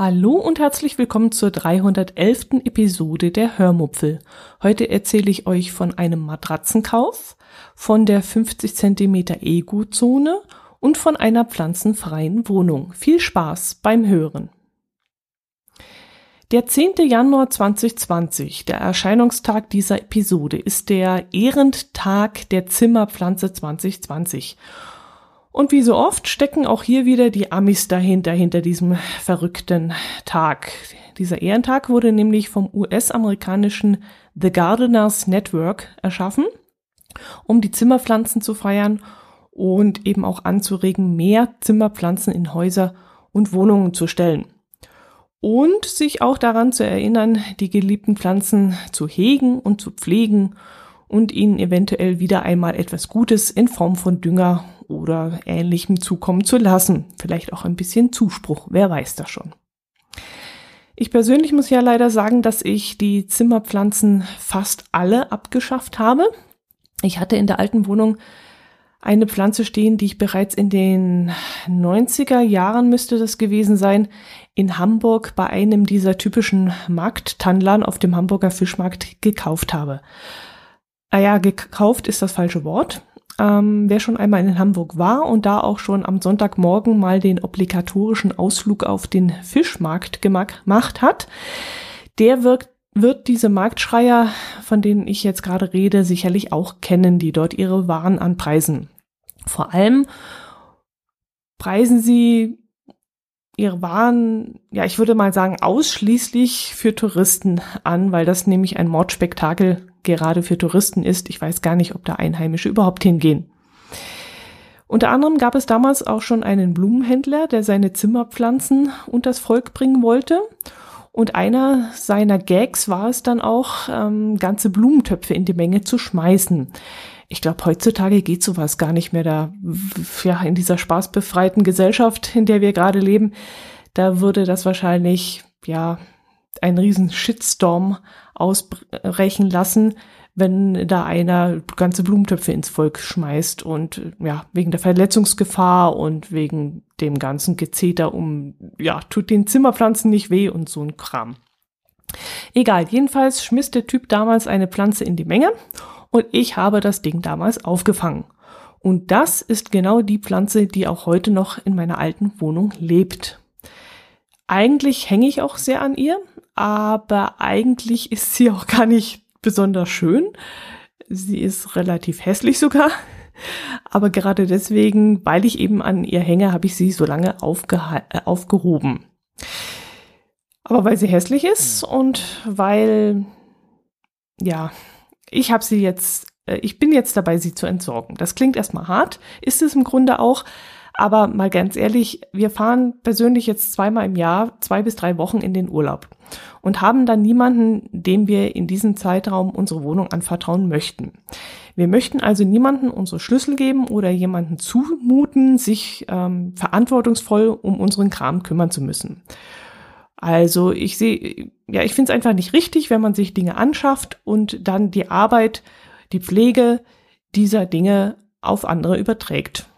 Hallo und herzlich willkommen zur 311. Episode der Hörmupfel. Heute erzähle ich euch von einem Matratzenkauf, von der 50 cm Ego-Zone und von einer pflanzenfreien Wohnung. Viel Spaß beim Hören. Der 10. Januar 2020, der Erscheinungstag dieser Episode, ist der Ehrendtag der Zimmerpflanze 2020. Und wie so oft stecken auch hier wieder die Amis dahinter, hinter diesem verrückten Tag. Dieser Ehrentag wurde nämlich vom US-amerikanischen The Gardeners Network erschaffen, um die Zimmerpflanzen zu feiern und eben auch anzuregen, mehr Zimmerpflanzen in Häuser und Wohnungen zu stellen. Und sich auch daran zu erinnern, die geliebten Pflanzen zu hegen und zu pflegen und ihnen eventuell wieder einmal etwas Gutes in Form von Dünger oder ähnlichem zukommen zu lassen. Vielleicht auch ein bisschen Zuspruch, wer weiß das schon. Ich persönlich muss ja leider sagen, dass ich die Zimmerpflanzen fast alle abgeschafft habe. Ich hatte in der alten Wohnung eine Pflanze stehen, die ich bereits in den 90er Jahren müsste das gewesen sein, in Hamburg bei einem dieser typischen Markttandlern auf dem Hamburger Fischmarkt gekauft habe. Ah ja, gekauft ist das falsche Wort. Ähm, wer schon einmal in Hamburg war und da auch schon am Sonntagmorgen mal den obligatorischen Ausflug auf den Fischmarkt gemacht hat, der wird, wird diese Marktschreier, von denen ich jetzt gerade rede, sicherlich auch kennen, die dort ihre Waren anpreisen. Vor allem preisen sie ihre Waren, ja, ich würde mal sagen, ausschließlich für Touristen an, weil das nämlich ein Mordspektakel gerade für Touristen ist. Ich weiß gar nicht, ob da Einheimische überhaupt hingehen. Unter anderem gab es damals auch schon einen Blumenhändler, der seine Zimmerpflanzen unters Volk bringen wollte. Und einer seiner Gags war es dann auch, ähm, ganze Blumentöpfe in die Menge zu schmeißen. Ich glaube, heutzutage geht sowas gar nicht mehr da. Ja, in dieser spaßbefreiten Gesellschaft, in der wir gerade leben, da würde das wahrscheinlich, ja, einen riesen Shitstorm ausbrechen lassen, wenn da einer ganze Blumentöpfe ins Volk schmeißt und ja, wegen der Verletzungsgefahr und wegen dem ganzen Gezeter um, ja, tut den Zimmerpflanzen nicht weh und so ein Kram. Egal, jedenfalls schmiss der Typ damals eine Pflanze in die Menge und ich habe das Ding damals aufgefangen. Und das ist genau die Pflanze, die auch heute noch in meiner alten Wohnung lebt. Eigentlich hänge ich auch sehr an ihr, aber eigentlich ist sie auch gar nicht besonders schön. Sie ist relativ hässlich sogar. Aber gerade deswegen, weil ich eben an ihr hänge, habe ich sie so lange äh, aufgehoben. Aber weil sie hässlich ist und weil, ja, ich habe sie jetzt, äh, ich bin jetzt dabei, sie zu entsorgen. Das klingt erstmal hart, ist es im Grunde auch. Aber mal ganz ehrlich, wir fahren persönlich jetzt zweimal im Jahr, zwei bis drei Wochen in den Urlaub und haben dann niemanden, dem wir in diesem Zeitraum unsere Wohnung anvertrauen möchten. Wir möchten also niemanden unsere Schlüssel geben oder jemanden zumuten, sich ähm, verantwortungsvoll um unseren Kram kümmern zu müssen. Also ich sehe, ja, ich finde es einfach nicht richtig, wenn man sich Dinge anschafft und dann die Arbeit, die Pflege dieser Dinge auf andere überträgt.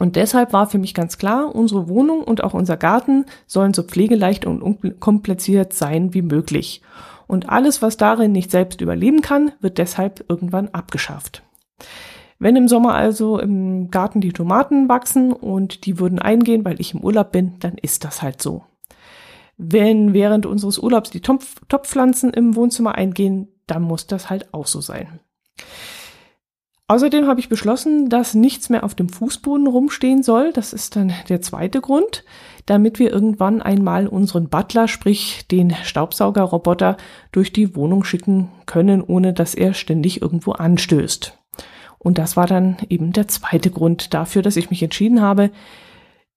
Und deshalb war für mich ganz klar, unsere Wohnung und auch unser Garten sollen so pflegeleicht und unkompliziert sein wie möglich. Und alles, was darin nicht selbst überleben kann, wird deshalb irgendwann abgeschafft. Wenn im Sommer also im Garten die Tomaten wachsen und die würden eingehen, weil ich im Urlaub bin, dann ist das halt so. Wenn während unseres Urlaubs die Topfpflanzen im Wohnzimmer eingehen, dann muss das halt auch so sein. Außerdem habe ich beschlossen, dass nichts mehr auf dem Fußboden rumstehen soll. Das ist dann der zweite Grund, damit wir irgendwann einmal unseren Butler, sprich den Staubsaugerroboter, durch die Wohnung schicken können, ohne dass er ständig irgendwo anstößt. Und das war dann eben der zweite Grund dafür, dass ich mich entschieden habe,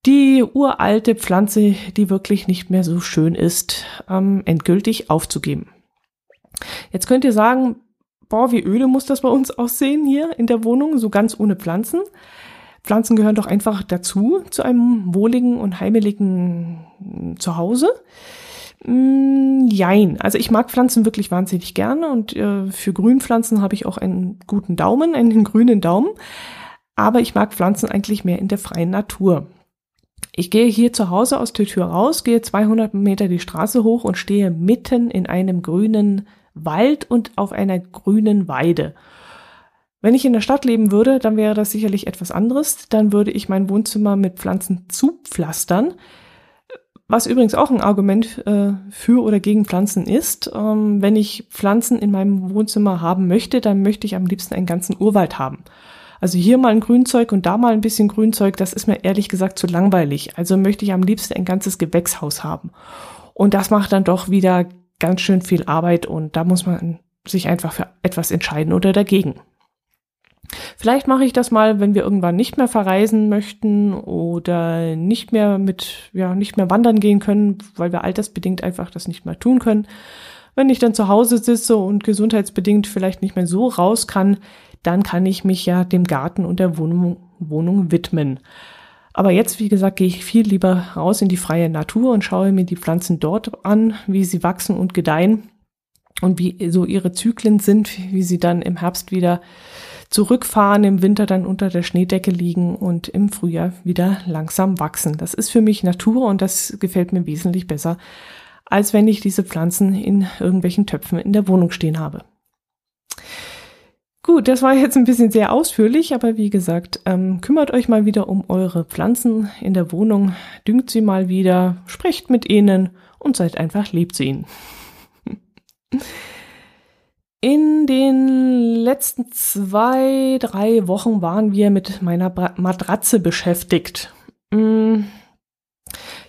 die uralte Pflanze, die wirklich nicht mehr so schön ist, ähm, endgültig aufzugeben. Jetzt könnt ihr sagen, boah, wie öde muss das bei uns aussehen hier in der Wohnung, so ganz ohne Pflanzen. Pflanzen gehören doch einfach dazu, zu einem wohligen und heimeligen Zuhause. Mm, jein. Also ich mag Pflanzen wirklich wahnsinnig gerne und äh, für Grünpflanzen habe ich auch einen guten Daumen, einen grünen Daumen. Aber ich mag Pflanzen eigentlich mehr in der freien Natur. Ich gehe hier zu Hause aus der Tür raus, gehe 200 Meter die Straße hoch und stehe mitten in einem grünen Wald und auf einer grünen Weide. Wenn ich in der Stadt leben würde, dann wäre das sicherlich etwas anderes. Dann würde ich mein Wohnzimmer mit Pflanzen zupflastern. Was übrigens auch ein Argument äh, für oder gegen Pflanzen ist. Ähm, wenn ich Pflanzen in meinem Wohnzimmer haben möchte, dann möchte ich am liebsten einen ganzen Urwald haben. Also hier mal ein Grünzeug und da mal ein bisschen Grünzeug, das ist mir ehrlich gesagt zu langweilig. Also möchte ich am liebsten ein ganzes Gewächshaus haben. Und das macht dann doch wieder ganz schön viel Arbeit und da muss man sich einfach für etwas entscheiden oder dagegen. Vielleicht mache ich das mal, wenn wir irgendwann nicht mehr verreisen möchten oder nicht mehr mit, ja, nicht mehr wandern gehen können, weil wir altersbedingt einfach das nicht mehr tun können. Wenn ich dann zu Hause sitze und gesundheitsbedingt vielleicht nicht mehr so raus kann, dann kann ich mich ja dem Garten und der Wohnung, Wohnung widmen. Aber jetzt, wie gesagt, gehe ich viel lieber raus in die freie Natur und schaue mir die Pflanzen dort an, wie sie wachsen und gedeihen und wie so ihre Zyklen sind, wie sie dann im Herbst wieder zurückfahren, im Winter dann unter der Schneedecke liegen und im Frühjahr wieder langsam wachsen. Das ist für mich Natur und das gefällt mir wesentlich besser, als wenn ich diese Pflanzen in irgendwelchen Töpfen in der Wohnung stehen habe. Gut, das war jetzt ein bisschen sehr ausführlich, aber wie gesagt, ähm, kümmert euch mal wieder um eure Pflanzen in der Wohnung, düngt sie mal wieder, sprecht mit ihnen und seid einfach lieb zu ihnen. In den letzten zwei, drei Wochen waren wir mit meiner Matratze beschäftigt. Mm,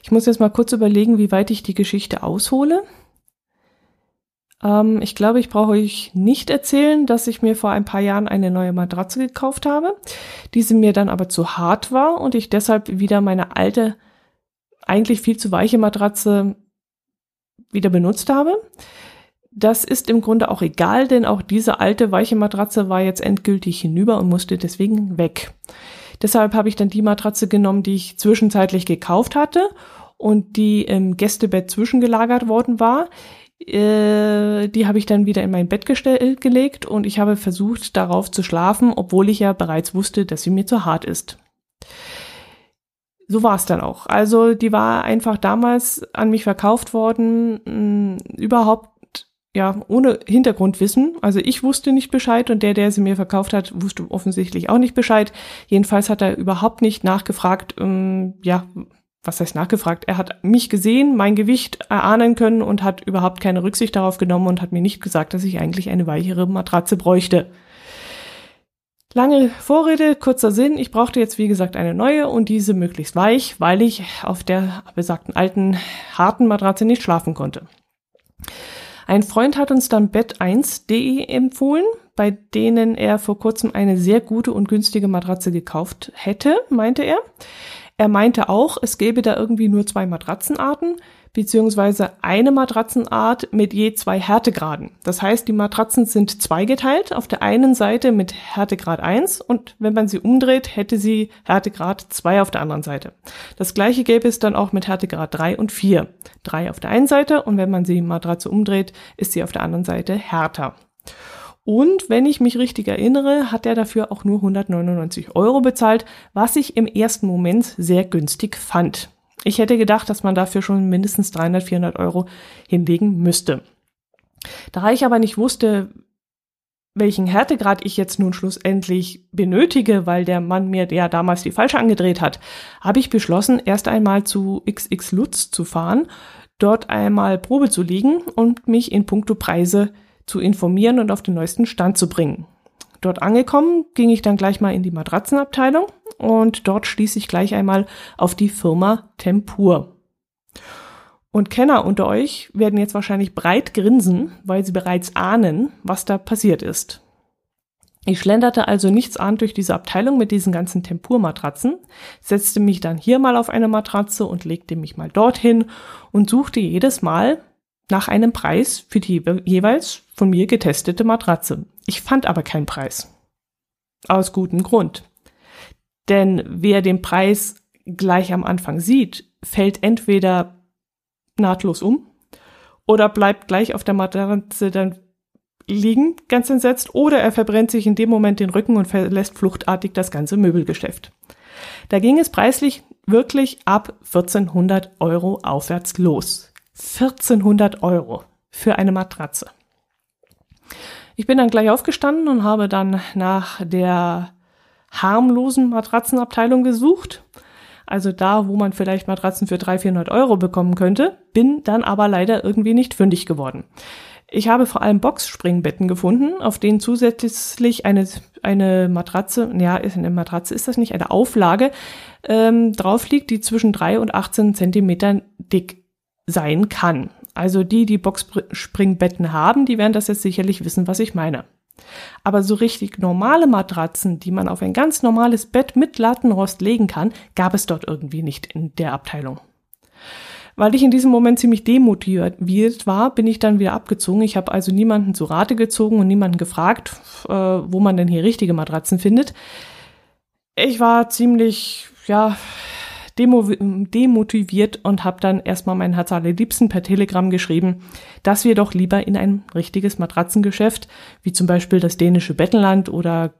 ich muss jetzt mal kurz überlegen, wie weit ich die Geschichte aushole. Ähm, ich glaube, ich brauche euch nicht erzählen, dass ich mir vor ein paar Jahren eine neue Matratze gekauft habe, diese mir dann aber zu hart war und ich deshalb wieder meine alte, eigentlich viel zu weiche Matratze wieder benutzt habe. Das ist im Grunde auch egal, denn auch diese alte weiche Matratze war jetzt endgültig hinüber und musste deswegen weg. Deshalb habe ich dann die Matratze genommen, die ich zwischenzeitlich gekauft hatte und die im Gästebett zwischengelagert worden war. Äh, die habe ich dann wieder in mein Bett gelegt und ich habe versucht, darauf zu schlafen, obwohl ich ja bereits wusste, dass sie mir zu hart ist. So war es dann auch. Also die war einfach damals an mich verkauft worden, mh, überhaupt ja ohne Hintergrundwissen. Also ich wusste nicht Bescheid und der, der sie mir verkauft hat, wusste offensichtlich auch nicht Bescheid. Jedenfalls hat er überhaupt nicht nachgefragt, ähm, ja was heißt nachgefragt? Er hat mich gesehen, mein Gewicht erahnen können und hat überhaupt keine Rücksicht darauf genommen und hat mir nicht gesagt, dass ich eigentlich eine weichere Matratze bräuchte. Lange Vorrede, kurzer Sinn. Ich brauchte jetzt, wie gesagt, eine neue und diese möglichst weich, weil ich auf der besagten alten, harten Matratze nicht schlafen konnte. Ein Freund hat uns dann Bett1.de empfohlen, bei denen er vor kurzem eine sehr gute und günstige Matratze gekauft hätte, meinte er. Er meinte auch, es gäbe da irgendwie nur zwei Matratzenarten, beziehungsweise eine Matratzenart mit je zwei Härtegraden. Das heißt, die Matratzen sind zweigeteilt. Auf der einen Seite mit Härtegrad 1 und wenn man sie umdreht, hätte sie Härtegrad 2 auf der anderen Seite. Das gleiche gäbe es dann auch mit Härtegrad 3 und 4. 3 auf der einen Seite und wenn man sie Matratze umdreht, ist sie auf der anderen Seite härter. Und wenn ich mich richtig erinnere, hat er dafür auch nur 199 Euro bezahlt, was ich im ersten Moment sehr günstig fand. Ich hätte gedacht, dass man dafür schon mindestens 300, 400 Euro hinlegen müsste. Da ich aber nicht wusste, welchen Härtegrad ich jetzt nun schlussendlich benötige, weil der Mann mir ja damals die falsche angedreht hat, habe ich beschlossen, erst einmal zu XX Lutz zu fahren, dort einmal Probe zu liegen und mich in puncto Preise zu informieren und auf den neuesten Stand zu bringen. Dort angekommen, ging ich dann gleich mal in die Matratzenabteilung und dort stieß ich gleich einmal auf die Firma Tempur. Und Kenner unter euch werden jetzt wahrscheinlich breit grinsen, weil sie bereits ahnen, was da passiert ist. Ich schlenderte also nichts an durch diese Abteilung mit diesen ganzen Tempurmatratzen, setzte mich dann hier mal auf eine Matratze und legte mich mal dorthin und suchte jedes Mal nach einem Preis für die jeweils von mir getestete Matratze. Ich fand aber keinen Preis. Aus gutem Grund. Denn wer den Preis gleich am Anfang sieht, fällt entweder nahtlos um oder bleibt gleich auf der Matratze dann liegen, ganz entsetzt, oder er verbrennt sich in dem Moment den Rücken und verlässt fluchtartig das ganze Möbelgeschäft. Da ging es preislich wirklich ab 1400 Euro aufwärts los. 1400 Euro für eine Matratze. Ich bin dann gleich aufgestanden und habe dann nach der harmlosen Matratzenabteilung gesucht. Also da, wo man vielleicht Matratzen für 300, 400 Euro bekommen könnte, bin dann aber leider irgendwie nicht fündig geworden. Ich habe vor allem Boxspringbetten gefunden, auf denen zusätzlich eine, eine Matratze, ja, eine Matratze ist das nicht, eine Auflage ähm, drauf liegt, die zwischen drei und 18 Zentimetern dick sein kann. Also die, die Boxspringbetten haben, die werden das jetzt sicherlich wissen, was ich meine. Aber so richtig normale Matratzen, die man auf ein ganz normales Bett mit Lattenrost legen kann, gab es dort irgendwie nicht in der Abteilung. Weil ich in diesem Moment ziemlich demotiviert war, bin ich dann wieder abgezogen. Ich habe also niemanden zu Rate gezogen und niemanden gefragt, äh, wo man denn hier richtige Matratzen findet. Ich war ziemlich, ja, demo demotiviert und habe dann erstmal meinen Herz allerliebsten per Telegram geschrieben, dass wir doch lieber in ein richtiges Matratzengeschäft, wie zum Beispiel das dänische Bettenland oder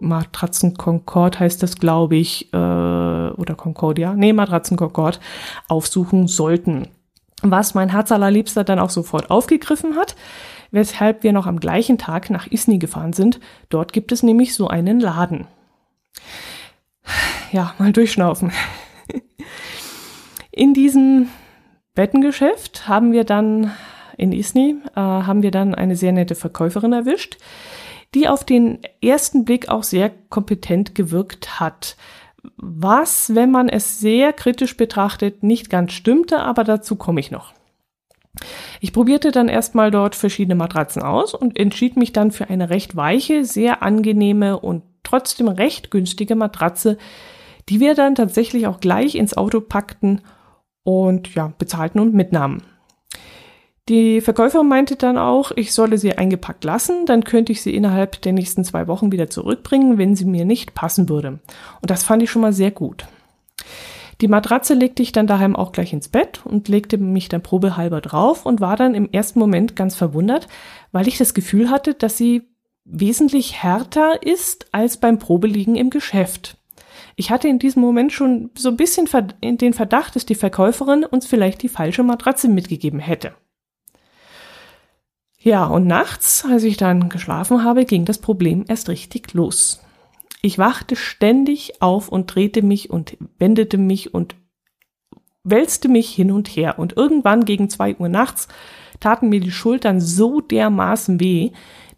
Matratzen Concord heißt das, glaube ich, äh, oder Concordia, nee, Matratzen Concord, aufsuchen sollten. Was mein Herz allerliebster dann auch sofort aufgegriffen hat, weshalb wir noch am gleichen Tag nach Isny gefahren sind. Dort gibt es nämlich so einen Laden ja, mal durchschnaufen. In diesem Bettengeschäft haben wir dann in Isny äh, haben wir dann eine sehr nette Verkäuferin erwischt, die auf den ersten Blick auch sehr kompetent gewirkt hat. Was, wenn man es sehr kritisch betrachtet, nicht ganz stimmte, aber dazu komme ich noch. Ich probierte dann erstmal dort verschiedene Matratzen aus und entschied mich dann für eine recht weiche, sehr angenehme und trotzdem recht günstige Matratze, die wir dann tatsächlich auch gleich ins Auto packten und ja, bezahlten und mitnahmen. Die Verkäuferin meinte dann auch, ich solle sie eingepackt lassen, dann könnte ich sie innerhalb der nächsten zwei Wochen wieder zurückbringen, wenn sie mir nicht passen würde. Und das fand ich schon mal sehr gut. Die Matratze legte ich dann daheim auch gleich ins Bett und legte mich dann probehalber drauf und war dann im ersten Moment ganz verwundert, weil ich das Gefühl hatte, dass sie wesentlich härter ist als beim Probeliegen im Geschäft. Ich hatte in diesem Moment schon so ein bisschen den Verdacht, dass die Verkäuferin uns vielleicht die falsche Matratze mitgegeben hätte. Ja, und nachts, als ich dann geschlafen habe, ging das Problem erst richtig los. Ich wachte ständig auf und drehte mich und wendete mich und wälzte mich hin und her. Und irgendwann gegen zwei Uhr nachts taten mir die Schultern so dermaßen weh,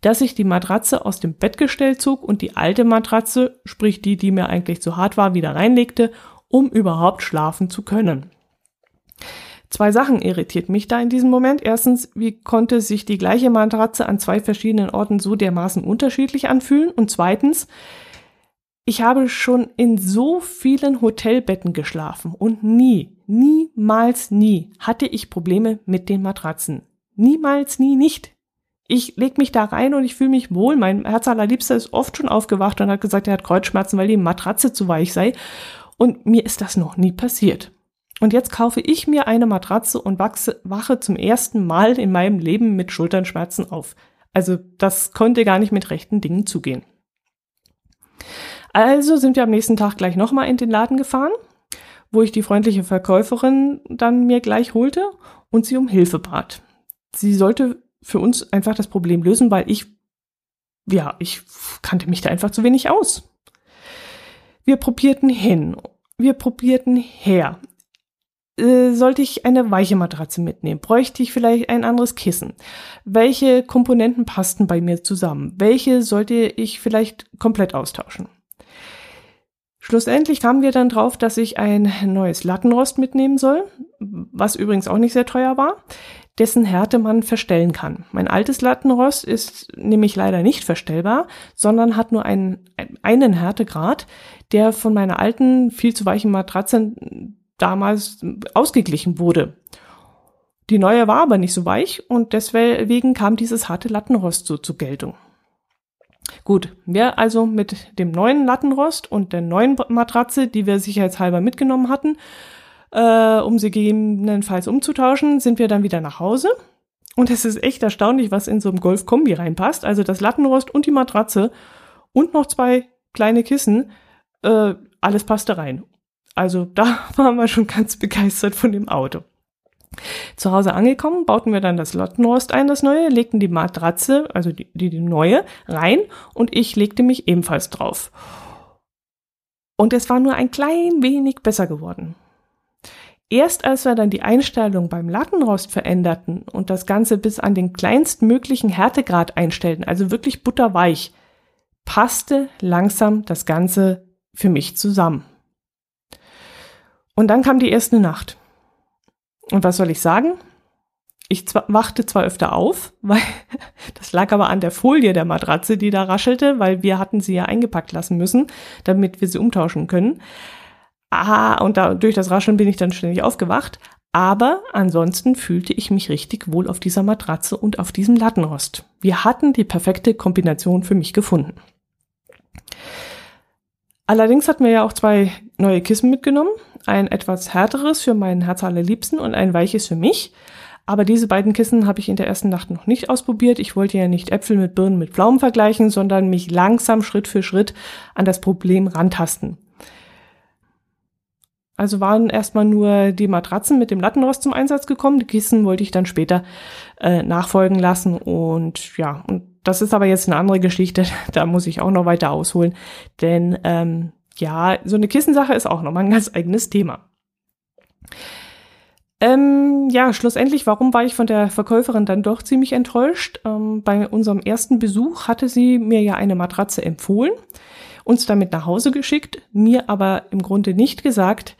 dass ich die Matratze aus dem Bettgestell zog und die alte Matratze, sprich die, die mir eigentlich zu hart war, wieder reinlegte, um überhaupt schlafen zu können. Zwei Sachen irritiert mich da in diesem Moment. Erstens, wie konnte sich die gleiche Matratze an zwei verschiedenen Orten so dermaßen unterschiedlich anfühlen? Und zweitens, ich habe schon in so vielen Hotelbetten geschlafen und nie, niemals nie hatte ich Probleme mit den Matratzen. Niemals, nie, nicht. Ich leg mich da rein und ich fühle mich wohl. Mein Herz allerliebster ist oft schon aufgewacht und hat gesagt, er hat Kreuzschmerzen, weil die Matratze zu weich sei. Und mir ist das noch nie passiert. Und jetzt kaufe ich mir eine Matratze und wachse, wache zum ersten Mal in meinem Leben mit Schulternschmerzen auf. Also das konnte gar nicht mit rechten Dingen zugehen. Also sind wir am nächsten Tag gleich nochmal in den Laden gefahren, wo ich die freundliche Verkäuferin dann mir gleich holte und sie um Hilfe bat. Sie sollte für uns einfach das Problem lösen, weil ich, ja, ich kannte mich da einfach zu wenig aus. Wir probierten hin, wir probierten her. Äh, sollte ich eine weiche Matratze mitnehmen? Bräuchte ich vielleicht ein anderes Kissen? Welche Komponenten passten bei mir zusammen? Welche sollte ich vielleicht komplett austauschen? Schlussendlich kamen wir dann drauf, dass ich ein neues Lattenrost mitnehmen soll, was übrigens auch nicht sehr teuer war dessen Härte man verstellen kann. Mein altes Lattenrost ist nämlich leider nicht verstellbar, sondern hat nur einen, einen Härtegrad, der von meiner alten, viel zu weichen Matratze damals ausgeglichen wurde. Die neue war aber nicht so weich und deswegen kam dieses harte Lattenrost so zur Geltung. Gut, wir also mit dem neuen Lattenrost und der neuen Matratze, die wir sicherheitshalber mitgenommen hatten, äh, um sie gegebenenfalls umzutauschen, sind wir dann wieder nach Hause. Und es ist echt erstaunlich, was in so einem Golf-Kombi reinpasst. Also das Lattenrost und die Matratze und noch zwei kleine Kissen, äh, alles passte rein. Also da waren wir schon ganz begeistert von dem Auto. Zu Hause angekommen, bauten wir dann das Lattenrost ein, das neue, legten die Matratze, also die, die, die neue, rein und ich legte mich ebenfalls drauf. Und es war nur ein klein wenig besser geworden. Erst als wir dann die Einstellung beim Lattenrost veränderten und das Ganze bis an den kleinstmöglichen Härtegrad einstellten, also wirklich butterweich, passte langsam das Ganze für mich zusammen. Und dann kam die erste Nacht. Und was soll ich sagen? Ich wachte zwar öfter auf, weil das lag aber an der Folie der Matratze, die da raschelte, weil wir hatten sie ja eingepackt lassen müssen, damit wir sie umtauschen können. Ah, und da, durch das Rascheln bin ich dann ständig aufgewacht. Aber ansonsten fühlte ich mich richtig wohl auf dieser Matratze und auf diesem Lattenrost. Wir hatten die perfekte Kombination für mich gefunden. Allerdings hatten wir ja auch zwei neue Kissen mitgenommen. Ein etwas härteres für meinen Herz allerliebsten und ein weiches für mich. Aber diese beiden Kissen habe ich in der ersten Nacht noch nicht ausprobiert. Ich wollte ja nicht Äpfel mit Birnen mit Pflaumen vergleichen, sondern mich langsam Schritt für Schritt an das Problem rantasten. Also waren erstmal nur die Matratzen mit dem Lattenrost zum Einsatz gekommen. Die Kissen wollte ich dann später äh, nachfolgen lassen. Und ja, und das ist aber jetzt eine andere Geschichte. Da muss ich auch noch weiter ausholen. Denn ähm, ja, so eine Kissensache ist auch nochmal ein ganz eigenes Thema. Ähm, ja, schlussendlich, warum war ich von der Verkäuferin dann doch ziemlich enttäuscht? Ähm, bei unserem ersten Besuch hatte sie mir ja eine Matratze empfohlen, uns damit nach Hause geschickt, mir aber im Grunde nicht gesagt,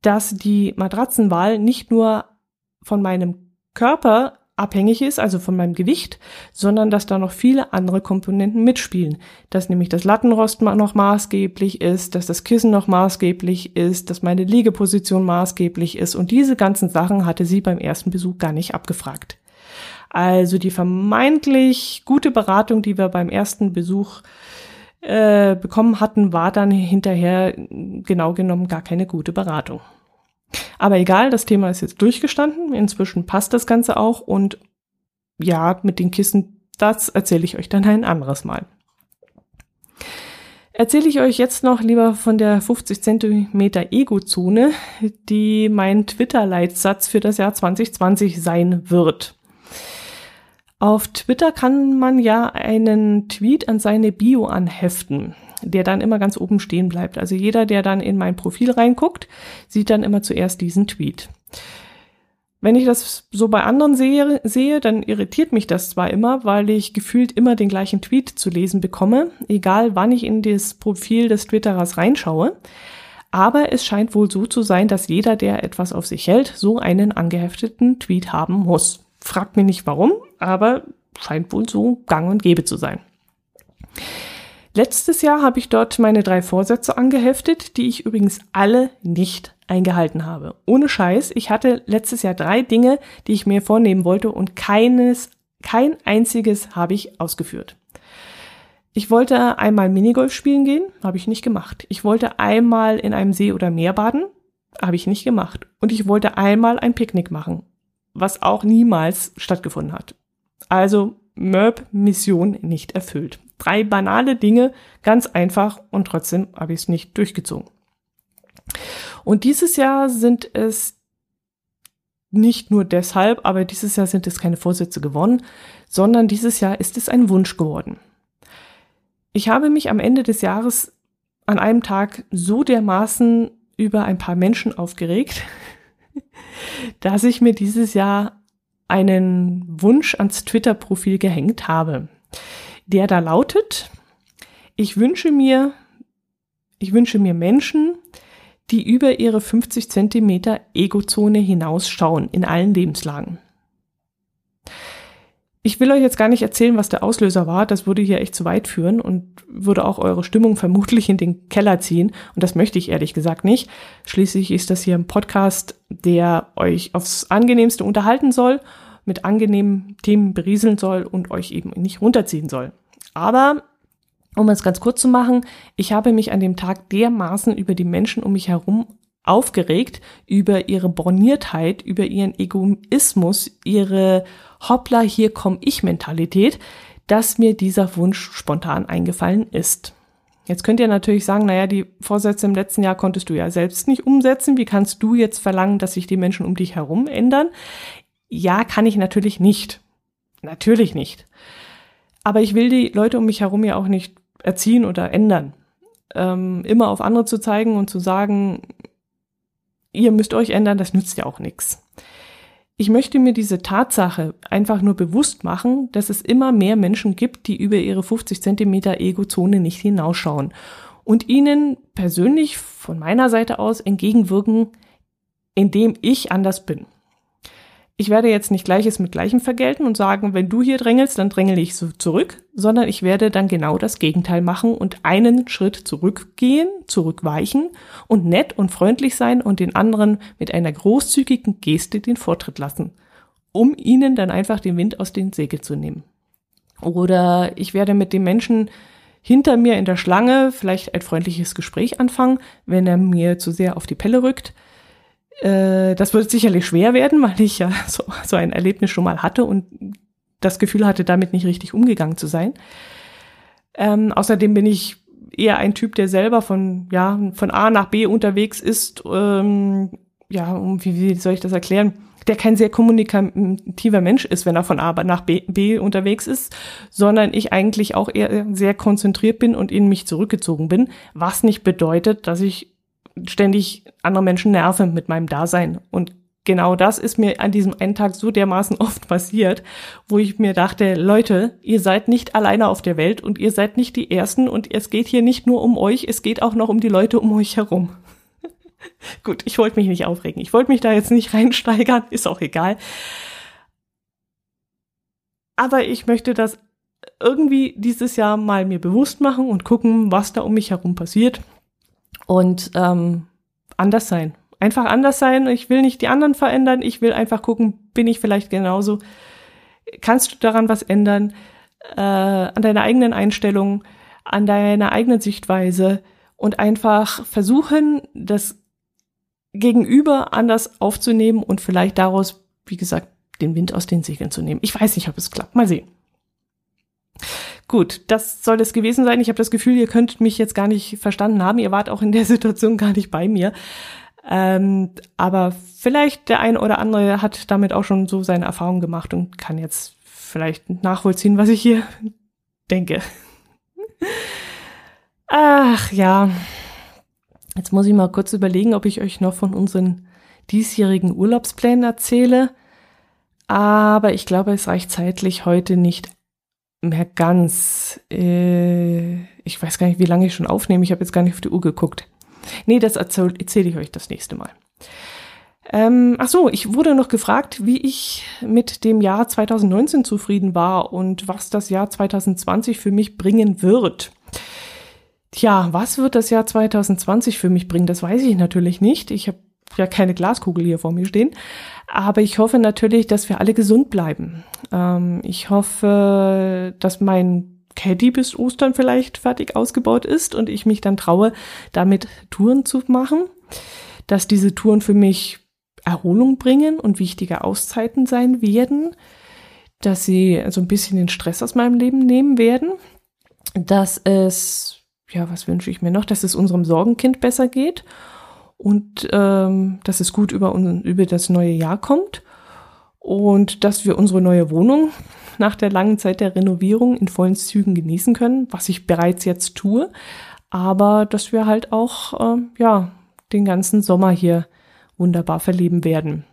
dass die Matratzenwahl nicht nur von meinem Körper abhängig ist, also von meinem Gewicht, sondern dass da noch viele andere Komponenten mitspielen. Dass nämlich das Lattenrost noch maßgeblich ist, dass das Kissen noch maßgeblich ist, dass meine Liegeposition maßgeblich ist und diese ganzen Sachen hatte sie beim ersten Besuch gar nicht abgefragt. Also die vermeintlich gute Beratung, die wir beim ersten Besuch äh, bekommen hatten, war dann hinterher genau genommen gar keine gute Beratung. Aber egal, das Thema ist jetzt durchgestanden. Inzwischen passt das Ganze auch und ja, mit den Kissen, das erzähle ich euch dann ein anderes Mal. Erzähle ich euch jetzt noch lieber von der 50 Zentimeter Ego-Zone, die mein Twitter-Leitsatz für das Jahr 2020 sein wird. Auf Twitter kann man ja einen Tweet an seine Bio anheften der dann immer ganz oben stehen bleibt. Also jeder, der dann in mein Profil reinguckt, sieht dann immer zuerst diesen Tweet. Wenn ich das so bei anderen sehe, sehe, dann irritiert mich das zwar immer, weil ich gefühlt immer den gleichen Tweet zu lesen bekomme, egal wann ich in das Profil des Twitterers reinschaue. Aber es scheint wohl so zu sein, dass jeder, der etwas auf sich hält, so einen angehefteten Tweet haben muss. Fragt mich nicht warum, aber scheint wohl so gang und gäbe zu sein. Letztes Jahr habe ich dort meine drei Vorsätze angeheftet, die ich übrigens alle nicht eingehalten habe. Ohne Scheiß, ich hatte letztes Jahr drei Dinge, die ich mir vornehmen wollte und keines, kein einziges habe ich ausgeführt. Ich wollte einmal Minigolf spielen gehen, habe ich nicht gemacht. Ich wollte einmal in einem See oder Meer baden, habe ich nicht gemacht. Und ich wollte einmal ein Picknick machen, was auch niemals stattgefunden hat. Also MERP-Mission nicht erfüllt. Drei banale Dinge, ganz einfach und trotzdem habe ich es nicht durchgezogen. Und dieses Jahr sind es nicht nur deshalb, aber dieses Jahr sind es keine Vorsätze gewonnen, sondern dieses Jahr ist es ein Wunsch geworden. Ich habe mich am Ende des Jahres an einem Tag so dermaßen über ein paar Menschen aufgeregt, dass ich mir dieses Jahr einen Wunsch ans Twitter-Profil gehängt habe der da lautet, ich wünsche mir, ich wünsche mir Menschen, die über ihre 50 Zentimeter Egozone hinausschauen in allen Lebenslagen. Ich will euch jetzt gar nicht erzählen, was der Auslöser war. Das würde hier echt zu weit führen und würde auch eure Stimmung vermutlich in den Keller ziehen. Und das möchte ich ehrlich gesagt nicht. Schließlich ist das hier ein Podcast, der euch aufs angenehmste unterhalten soll, mit angenehmen Themen berieseln soll und euch eben nicht runterziehen soll. Aber um es ganz kurz zu machen, ich habe mich an dem Tag dermaßen über die Menschen um mich herum aufgeregt, über ihre Borniertheit, über ihren Egoismus, ihre Hoppla, hier komm ich Mentalität, dass mir dieser Wunsch spontan eingefallen ist. Jetzt könnt ihr natürlich sagen, naja, die Vorsätze im letzten Jahr konntest du ja selbst nicht umsetzen. Wie kannst du jetzt verlangen, dass sich die Menschen um dich herum ändern? Ja, kann ich natürlich nicht. Natürlich nicht. Aber ich will die Leute um mich herum ja auch nicht erziehen oder ändern. Ähm, immer auf andere zu zeigen und zu sagen, ihr müsst euch ändern, das nützt ja auch nichts. Ich möchte mir diese Tatsache einfach nur bewusst machen, dass es immer mehr Menschen gibt, die über ihre 50 Zentimeter Ego-Zone nicht hinausschauen und ihnen persönlich von meiner Seite aus entgegenwirken, indem ich anders bin ich werde jetzt nicht Gleiches mit Gleichem vergelten und sagen, wenn du hier drängelst, dann drängele ich so zurück, sondern ich werde dann genau das Gegenteil machen und einen Schritt zurückgehen, zurückweichen und nett und freundlich sein und den anderen mit einer großzügigen Geste den Vortritt lassen, um ihnen dann einfach den Wind aus den Segeln zu nehmen. Oder ich werde mit dem Menschen hinter mir in der Schlange vielleicht ein freundliches Gespräch anfangen, wenn er mir zu sehr auf die Pelle rückt, äh, das wird sicherlich schwer werden, weil ich ja so, so ein Erlebnis schon mal hatte und das Gefühl hatte, damit nicht richtig umgegangen zu sein. Ähm, außerdem bin ich eher ein Typ, der selber von, ja, von A nach B unterwegs ist. Ähm, ja, wie, wie soll ich das erklären? Der kein sehr kommunikativer Mensch ist, wenn er von A nach B, B unterwegs ist, sondern ich eigentlich auch eher sehr konzentriert bin und in mich zurückgezogen bin, was nicht bedeutet, dass ich ständig andere Menschen nerve mit meinem Dasein. Und genau das ist mir an diesem einen Tag so dermaßen oft passiert, wo ich mir dachte, Leute, ihr seid nicht alleine auf der Welt und ihr seid nicht die Ersten und es geht hier nicht nur um euch, es geht auch noch um die Leute um euch herum. Gut, ich wollte mich nicht aufregen. Ich wollte mich da jetzt nicht reinsteigern, ist auch egal. Aber ich möchte das irgendwie dieses Jahr mal mir bewusst machen und gucken, was da um mich herum passiert und ähm, anders sein. Einfach anders sein. Ich will nicht die anderen verändern. Ich will einfach gucken, bin ich vielleicht genauso. Kannst du daran was ändern? Äh, an deiner eigenen Einstellung, an deiner eigenen Sichtweise und einfach versuchen, das Gegenüber anders aufzunehmen und vielleicht daraus, wie gesagt, den Wind aus den Segeln zu nehmen. Ich weiß nicht, ob es klappt. Mal sehen. Gut, das soll es gewesen sein. Ich habe das Gefühl, ihr könnt mich jetzt gar nicht verstanden haben. Ihr wart auch in der Situation gar nicht bei mir. Ähm, aber vielleicht der eine oder andere hat damit auch schon so seine Erfahrungen gemacht und kann jetzt vielleicht nachvollziehen, was ich hier denke. Ach ja, jetzt muss ich mal kurz überlegen, ob ich euch noch von unseren diesjährigen Urlaubsplänen erzähle. Aber ich glaube, es reicht zeitlich heute nicht mehr ganz. Äh, ich weiß gar nicht, wie lange ich schon aufnehme. Ich habe jetzt gar nicht auf die Uhr geguckt. Nee, das erzähle erzähl ich euch das nächste Mal. Ähm, ach so, ich wurde noch gefragt, wie ich mit dem Jahr 2019 zufrieden war und was das Jahr 2020 für mich bringen wird. Tja, was wird das Jahr 2020 für mich bringen? Das weiß ich natürlich nicht. Ich habe ja keine Glaskugel hier vor mir stehen. Aber ich hoffe natürlich, dass wir alle gesund bleiben. Ähm, ich hoffe, dass mein Caddy bis Ostern vielleicht fertig ausgebaut ist und ich mich dann traue, damit Touren zu machen. Dass diese Touren für mich Erholung bringen und wichtige Auszeiten sein werden. Dass sie so ein bisschen den Stress aus meinem Leben nehmen werden. Dass es, ja, was wünsche ich mir noch? Dass es unserem Sorgenkind besser geht und ähm, dass es gut über, über das neue Jahr kommt und dass wir unsere neue Wohnung nach der langen Zeit der Renovierung in vollen Zügen genießen können, was ich bereits jetzt tue, aber dass wir halt auch äh, ja den ganzen Sommer hier wunderbar verleben werden.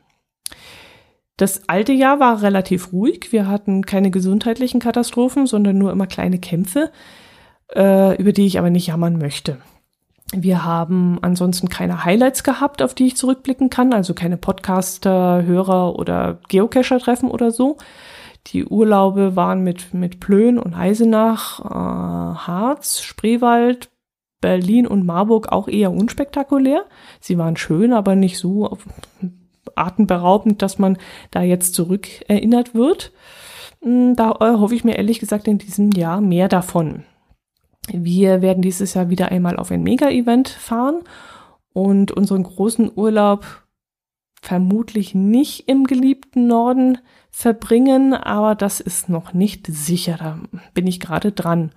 Das alte Jahr war relativ ruhig. Wir hatten keine gesundheitlichen Katastrophen, sondern nur immer kleine Kämpfe, äh, über die ich aber nicht jammern möchte. Wir haben ansonsten keine Highlights gehabt, auf die ich zurückblicken kann, also keine Podcaster, Hörer oder Geocacher-Treffen oder so. Die Urlaube waren mit, mit Plön und Eisenach, äh, Harz, Spreewald, Berlin und Marburg auch eher unspektakulär. Sie waren schön, aber nicht so atemberaubend, dass man da jetzt zurückerinnert wird. Hm, da äh, hoffe ich mir ehrlich gesagt in diesem Jahr mehr davon. Wir werden dieses Jahr wieder einmal auf ein Mega-Event fahren und unseren großen Urlaub vermutlich nicht im geliebten Norden verbringen, aber das ist noch nicht sicher. Da bin ich gerade dran.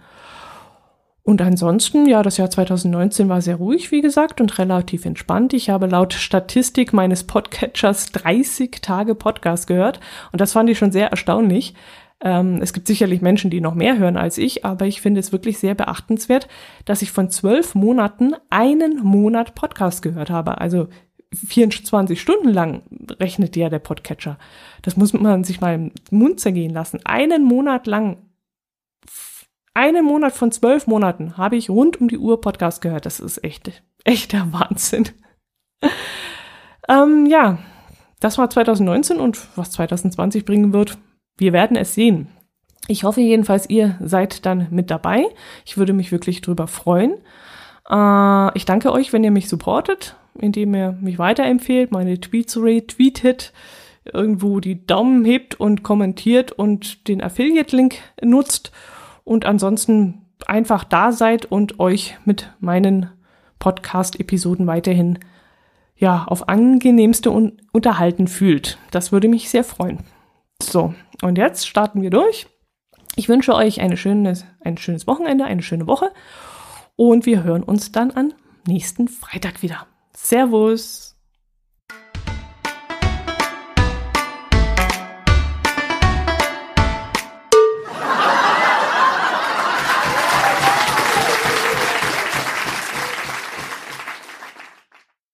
Und ansonsten, ja, das Jahr 2019 war sehr ruhig, wie gesagt, und relativ entspannt. Ich habe laut Statistik meines Podcatchers 30 Tage Podcast gehört. Und das fand ich schon sehr erstaunlich. Ähm, es gibt sicherlich Menschen, die noch mehr hören als ich, aber ich finde es wirklich sehr beachtenswert, dass ich von zwölf Monaten einen Monat Podcast gehört habe. Also 24 Stunden lang rechnet ja der Podcatcher. Das muss man sich mal im Mund zergehen lassen. Einen Monat lang, einen Monat von zwölf Monaten habe ich rund um die Uhr Podcast gehört. Das ist echt, echter Wahnsinn. ähm, ja, das war 2019 und was 2020 bringen wird, wir werden es sehen. Ich hoffe jedenfalls, ihr seid dann mit dabei. Ich würde mich wirklich drüber freuen. Äh, ich danke euch, wenn ihr mich supportet indem er mich weiterempfehlt, meine Tweets retweetet, irgendwo die Daumen hebt und kommentiert und den Affiliate-Link nutzt und ansonsten einfach da seid und euch mit meinen Podcast-Episoden weiterhin ja auf angenehmste un unterhalten fühlt. Das würde mich sehr freuen. So, und jetzt starten wir durch. Ich wünsche euch eine schönes, ein schönes Wochenende, eine schöne Woche und wir hören uns dann am nächsten Freitag wieder. Servus!